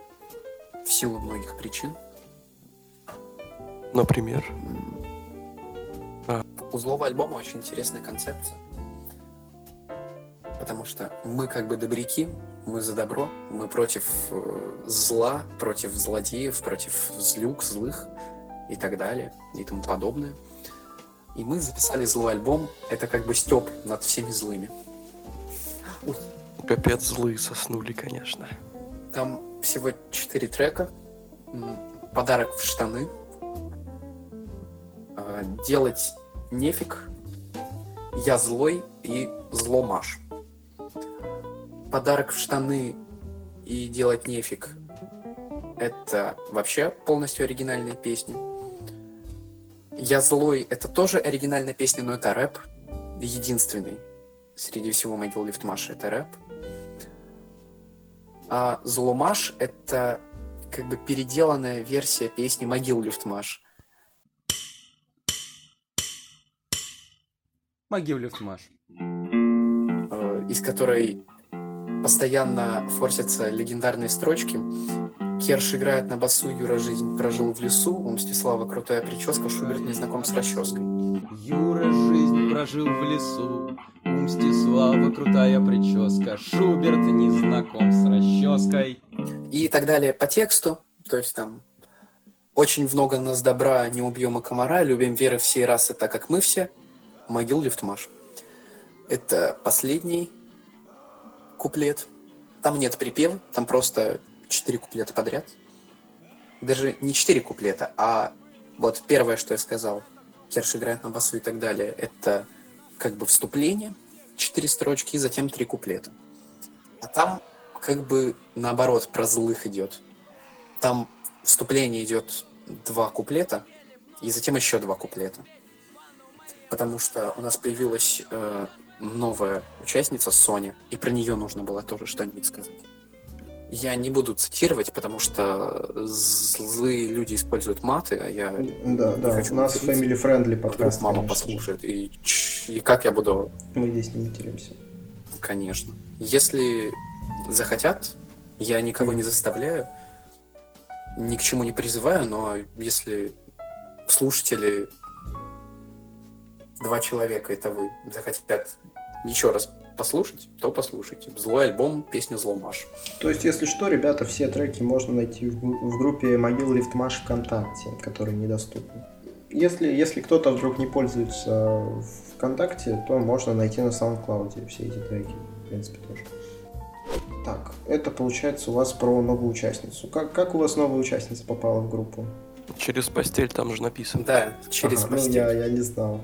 в силу многих причин. Например, У злого альбома очень интересная концепция. Потому что мы как бы добряки, мы за добро, мы против э, зла, против злодеев, против злюк, злых и так далее, и тому подобное. И мы записали злой альбом, это как бы степ над всеми злыми. капец злые соснули, конечно. Там всего четыре трека. Подарок в штаны. А, Делать нефиг. Я злой и зломаш. Подарок в штаны и делать нефиг. Это вообще полностью оригинальная песня. Я злой это тоже оригинальная песня, но это рэп. Единственный среди всего могил Лифтмаша это рэп. А Зломаш — это как бы переделанная версия песни «Могил Люфтмаш». Могил Люфтмаш. э, из которой постоянно форсятся легендарные строчки. Керш играет на басу, Юра жизнь прожил в лесу, у Мстислава крутая прическа, Шуберт не знаком с расческой. Юра жизнь прожил в лесу, у Мстислава крутая прическа, Шуберт не знаком с расческой. И так далее по тексту, то есть там очень много нас добра, не убьем и комара, любим веры всей расы, так как мы все, могил Лифтмаш. Это последний куплет. Там нет припева, там просто четыре куплета подряд. даже не четыре куплета, а вот первое, что я сказал, Керш играет на басу и так далее, это как бы вступление, четыре строчки, и затем три куплета. А там как бы наоборот про злых идет. Там вступление идет два куплета, и затем еще два куплета. Потому что у нас появилась э, новая участница Соня, и про нее нужно было тоже что-нибудь сказать. Я не буду цитировать, потому что злые люди используют маты, а я Да, да, хочу у нас family friendly вдруг подкаст. мама конечно послушает. И, и как я буду, Мы здесь не материмся. конечно. Если захотят, я никого не заставляю, ни к чему не призываю, но если слушатели, два человека, это вы, захотят еще раз послушать, то послушайте. Злой альбом, песня Зломаш. То есть, если что, ребята, все треки можно найти в, группе Могил Лифтмаш ВКонтакте, которые недоступны. Если, если кто-то вдруг не пользуется ВКонтакте, то можно найти на SoundCloud все эти треки, в принципе, тоже. Так, это получается у вас про новую участницу. Как, как у вас новая участница попала в группу? Через постель там же написано. Да, через Ага, ну, постель. я, я не знал.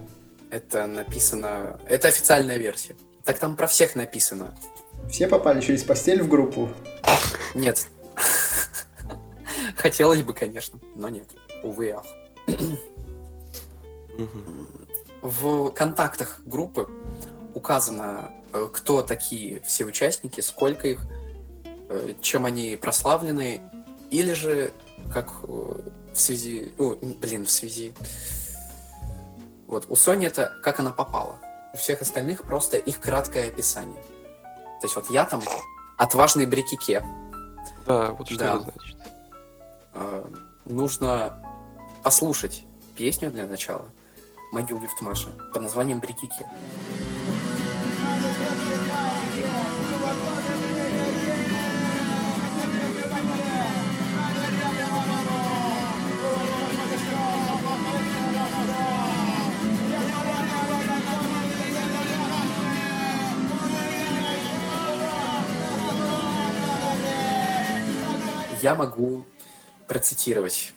Это написано... Это официальная версия. Так там про всех написано. Все попали через постель в группу? Нет. Хотелось бы, конечно, но нет. Увы, ах. В контактах группы указано, э, кто такие все участники, сколько их, э, чем они прославлены, или же как э, в связи... м, блин, в связи... Вот, у Сони это как она попала. У всех остальных просто их краткое описание. То есть вот я там отважный брикике. Да, вот что Да. это значит. Э, нужно послушать песню для начала Могил Лифтмаша под названием Брикике. Я могу процитировать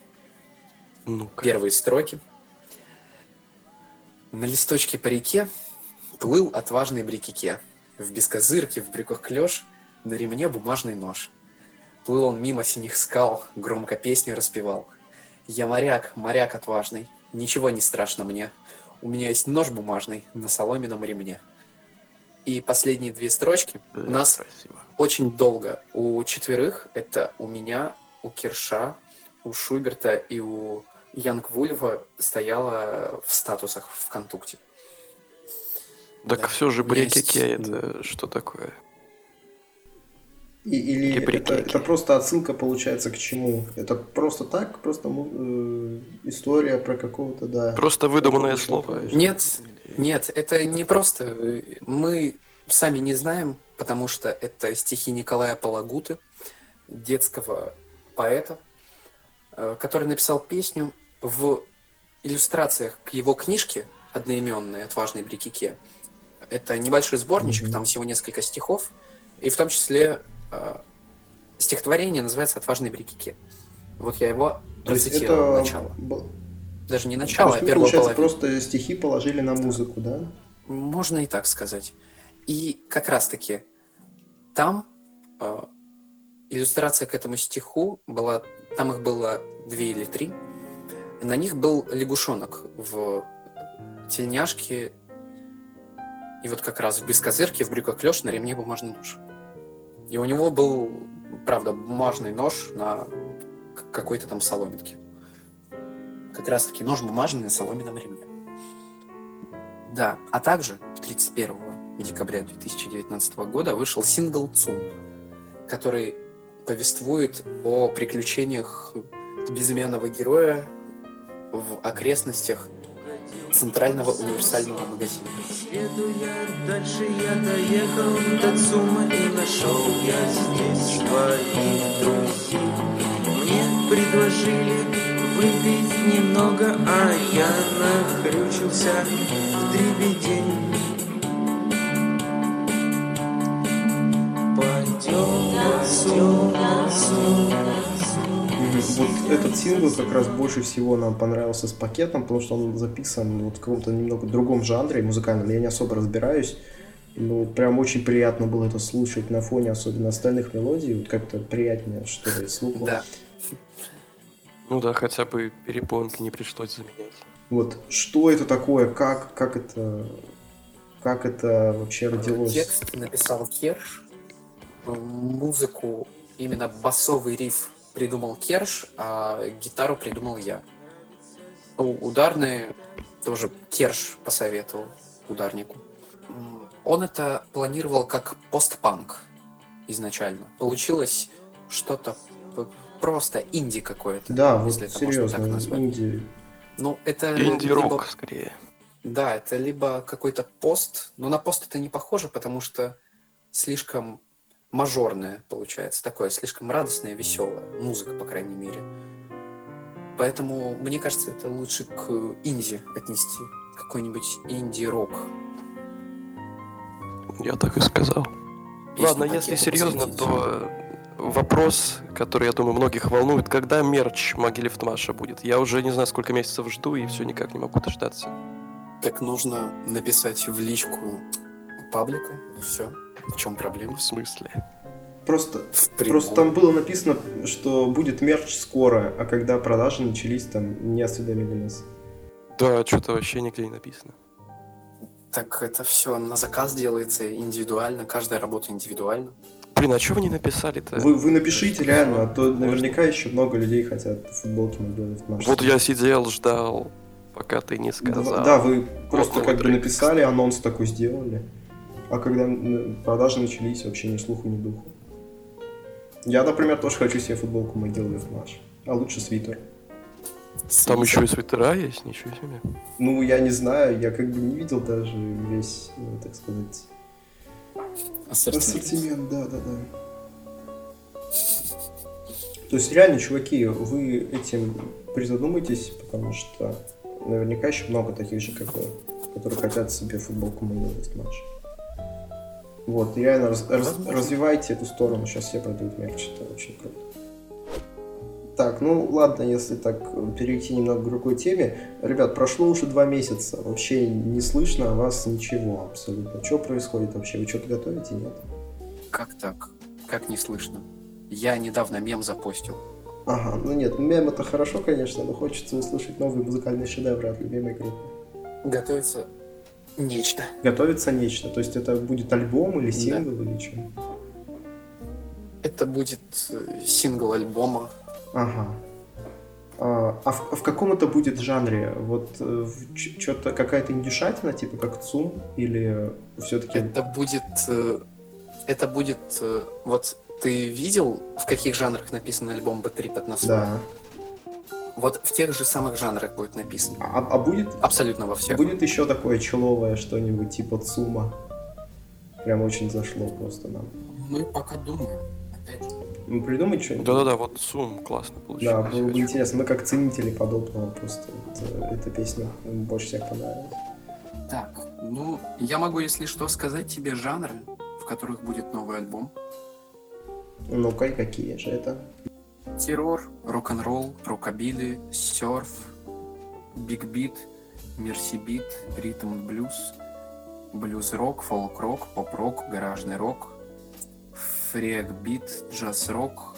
Ну-ка. первые строки. На листочке по реке плыл отважный брикике. В бескозырке, в брюках клеш, на ремне бумажный нож. Плыл он мимо синих скал, громко песню распевал. Я моряк, моряк отважный, ничего не страшно мне. У меня есть нож бумажный на соломенном ремне. И последние две строчки у Да, нас красиво. Очень долго. У четверых это у меня, у Кирша, у Шуберта и у Янг Вульва стояло в статусах в контукте. Так Да. все же меня есть- брекеке это что такое? И- или это, это просто отсылка получается к чему? Это просто так, просто э, история про какого-то, да. Просто выдуманное слово. Нет, нет, это не просто. Мы сами не знаем, потому что это стихи Николая Палагуты, детского поэта, э, который написал песню в иллюстрациях к его книжке одноименной «Отважный Брикике». Это небольшой сборничек, Мгм. там всего несколько стихов, и в том числе э, стихотворение называется «Отважный Брикике». Вот я его процитировал это начало. б- Даже не то начало, есть а первую получается, половину. просто стихи положили на музыку, да? Можно и так сказать. И как раз-таки там э, иллюстрация к этому стиху была, там их было две или три, на них был лягушонок в тельняшке, и вот как раз в бескозырке, в брюках клеш, на ремне бумажный нож. И у него был, правда, бумажный нож на какой-то там соломинке. Как раз-таки нож бумажный на соломенном ремне. Да, а также 31 декабря 2019 года вышел сингл «ЦУМ», который повествует о приключениях безымянного героя в окрестностях Центрального универсального магазина. Следуя дальше, я доехал до ЦУМа и нашел я здесь своих друзей. Мне предложили выпить немного, а я нахрючился в дребедень. Вот этот сингл как раз больше всего нам понравился с пакетом, потому что он записан вот в каком-то немного другом жанре музыкальном. Я не особо разбираюсь. Ну, прям очень приятно было это слушать на фоне особенно остальных мелодий. Вот как-то приятнее, что ли, слуху. Да. Ну да, хотя бы перепонки не пришлось заменять. Вот что это такое, как, как это, как это вообще родилось? Текст написал Керш, музыку, именно басовый риф придумал Керш, а гитару придумал я. Ну, ударные тоже Керш посоветовал ударнику. Он это планировал как постпанк изначально. Получилось что-то просто инди какое-то. Да, вот если это можно серьезно, так назвать. инди. Ну, это Инди-рок, либо- скорее. Да, это либо какой-то пост, но на пост это не похоже, потому что слишком мажорное получается, такое слишком радостное, веселое, музыка, по крайней мере. Поэтому, мне кажется, это лучше к инди отнести, какой-нибудь инди-рок. Я так и сказал. Песню Ладно, если серьезно, то вопрос, который, я думаю, многих волнует, когда мерч Могилев Маша будет? Я уже не знаю, сколько месяцев жду, и все никак не могу дождаться. Так нужно написать в личку паблика, и все. В чем проблема? В смысле? Просто, просто там было написано, что будет мерч скоро, а когда продажи начались, там не осведомили нас. Да, что-то вообще нигде не написано. Так это все на заказ делается индивидуально, каждая работа индивидуально. Блин, а что вы не написали-то? Вы, вы напишите реально, а то наверняка еще много людей хотят футболки Макдональдс Маш. Вот я сидел, ждал, пока ты не сказал. Да, вы просто как бы написали, анонс такой сделали. А когда продажи начались, вообще ни слуху, ни духу. Я, например, тоже хочу себе футболку Могилы Маш. А лучше свитер. Там еще и свитера есть, ничего себе. Ну, я не знаю, я как бы не видел даже весь, ну, так сказать, Ассортимент. ассортимент, да, да, да. То есть, реально, чуваки, вы этим призадумайтесь, потому что наверняка еще много таких же, как вы, которые хотят себе футболку Могилы Маш. Вот, и реально раз- раз- развивайте эту сторону, сейчас все продают мерч, это очень круто. Так, ну ладно, если так э, перейти немного к другой теме. Ребят, прошло уже два месяца, вообще не слышно о вас ничего абсолютно. Что происходит вообще? Вы что-то готовите, нет? Как так? Как не слышно? Я недавно мем запостил. Ага, ну нет, мем это хорошо, конечно, но хочется услышать новые музыкальные шедевры от любимой группы. Готовится нечто. Готовится нечто, то есть это будет альбом или Да. сингл или что? Это будет э, сингл альбома. Ага. А, а в, а в каком это будет жанре? Вот что-то какая-то индюшатина, типа как ЦУМ, или все-таки... Это будет... э, Это будет... э, Вот ты видел, в каких жанрах написан альбом Бэтрip от нас? Да. Вот в тех же самых жанрах будет написано. А, а будет, Абсолютно во всех. будет еще такое человое что-нибудь типа ЦУМа? Прям очень зашло просто нам. Мы пока думаем. Опять же. Ну, придумать что-нибудь? Да-да-да, вот сум классно Да, получилось. было бы интересно. Мы как ценители подобного просто. Вот, э, эта песня больше всех понравилась. Так, ну, я могу, если что, сказать тебе жанры, в которых будет новый альбом. Ну-ка, и какие же это? Террор, рок-н-ролл, рокобили, серф, биг-бит, мерси-бит, ритм-блюз, блюз-рок, фолк-рок, поп-рок, гаражный рок, фрик-бит, джаз-рок,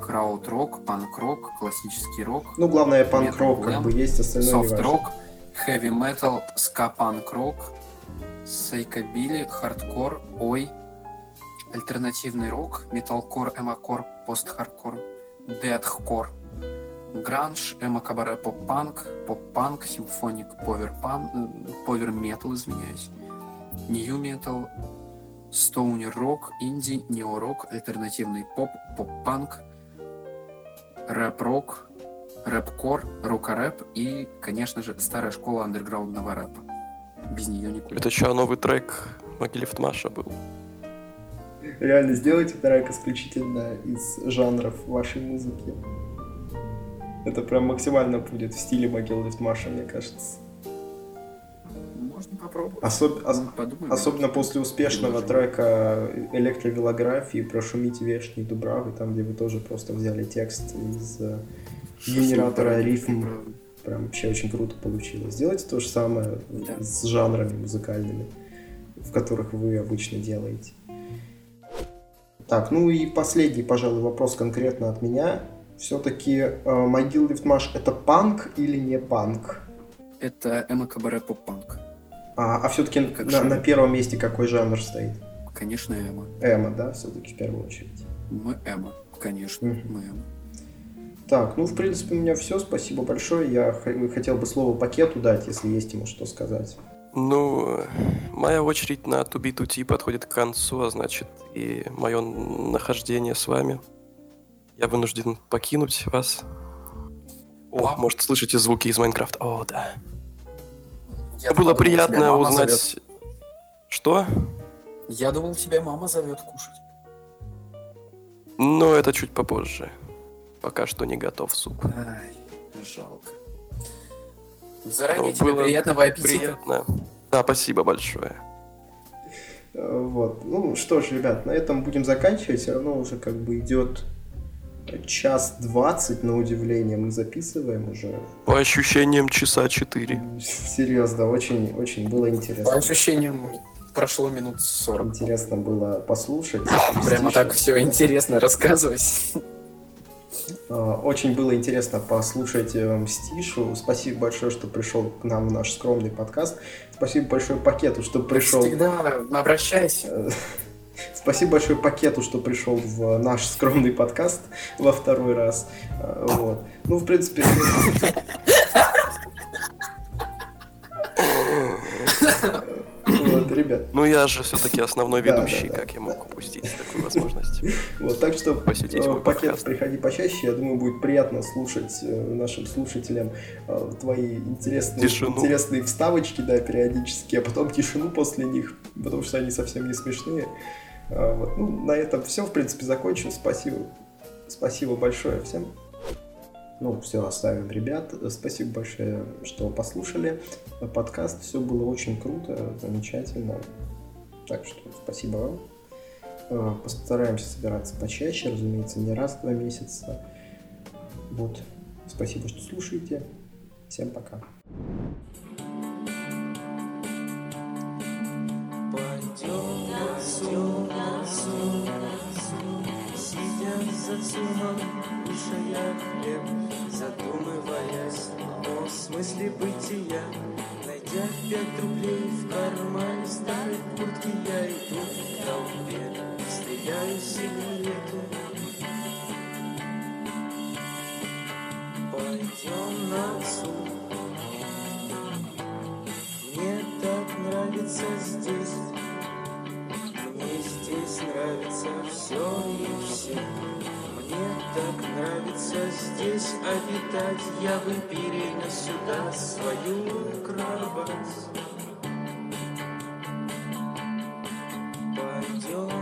краут-рок, панк-рок, классический рок, Ну, главное, панк-рок как бы есть, остальное софт-рок, хэви-метал, ска-панк-рок, сайкобили, хардкор, ой, альтернативный рок, металкор, эмокор, пост-хардкор, дэткор, гранж, эмо-кабаре, поп-панк, поп-панк, симфоник, повер-пан, повер-метал, извиняюсь, нью-метал, стоунер-рок, инди, нео-рок, альтернативный поп, поп-панк, рэп-рок, рэп-кор, рок-рэп и, конечно же, старая школа андерграундного рэпа. Без нее никуда. Это что, новый трек Могилев был? Реально, сделайте трек исключительно из жанров вашей музыки. Это прям максимально будет в стиле Могил Лифтмаша, мне кажется. Можно попробовать. Особ- ос- Подумаем. Особенно после успешного трека электровелографии «Прошумите вешние дубравы», там, где вы тоже просто взяли текст из э, генератора рифм. Прям вообще очень круто получилось. Сделайте то же самое Да. с жанрами музыкальными, в которых вы обычно делаете. Так, ну и последний, пожалуй, вопрос конкретно от меня. Все-таки Могил Лифтмаш это панк или не панк? Это Эма Кабаре поп-панк. А, а все-таки Как на, жанр? на первом месте какой жанр стоит? Конечно, Эма. Эмо, да, все-таки в первую очередь. Мы Эма. Конечно, Мгм. мы Эма. Так, ну, в принципе, у меня все. Спасибо большое. Я хотел бы слово пакету дать, если есть ему что сказать. Ну, моя очередь на Туби Тути подходит к концу, а значит и мое нахождение с вами. Я вынужден покинуть вас. О, может, слышите звуки из Майнкрафта? О, да. Я Было думал, приятно узнать... зовет. Что? Я думал, тебя мама зовет кушать. Но это чуть попозже. Пока что не готов суп. Ай, жалко. Заранее тебе было приятного аппетита. Приятно. Да, спасибо большое. Вот. Ну что ж, ребят, на этом будем заканчивать. Все равно уже как бы идет час двадцать, на удивление, мы записываем уже. По ощущениям часа четыре. Серьезно, очень, очень было По интересно. ощущениям, прошло минут 40. Интересно было послушать. Прямо так все интересно рассказывать. А, Очень было интересно послушать э, Мстишу. Спасибо большое, что пришел к нам в наш скромный подкаст. Спасибо большое пакету, что пришел. Всегда обращайся. Э, Спасибо большое пакету, что пришел в наш скромный подкаст во второй раз. Э, Вот. Ну, в принципе, ребят. Ну я же все-таки основной ведущий, как я мог упустить такую возможность. Вот, так что э, пакет приходи почаще. Я думаю, будет приятно слушать э, нашим слушателям э, твои интересные, вставочки, да, периодически, а потом тишину после них, потому что они совсем не смешные. Вот. Ну, на этом все, в принципе, закончим. Спасибо. Спасибо большое всем. Ну, все, оставим ребят. Спасибо большое, что послушали подкаст. Все было очень круто, замечательно. Так что спасибо вам. Э, Постараемся собираться почаще, разумеется, не раз в два месяца. Вот. Спасибо, что слушаете. Всем пока. Пойдем сон, Сидя за цумом, кушая хлеб, Задумываясь о смысле бытия, Найдя пять рублей в кармане старой куртки, Я иду в толпе, стреляю сигареты. Пойдем на сон, мне так нравится здесь, мне здесь нравится все и все. Мне так нравится здесь обитать, я бы перенес сюда свою кровать. Пойдем.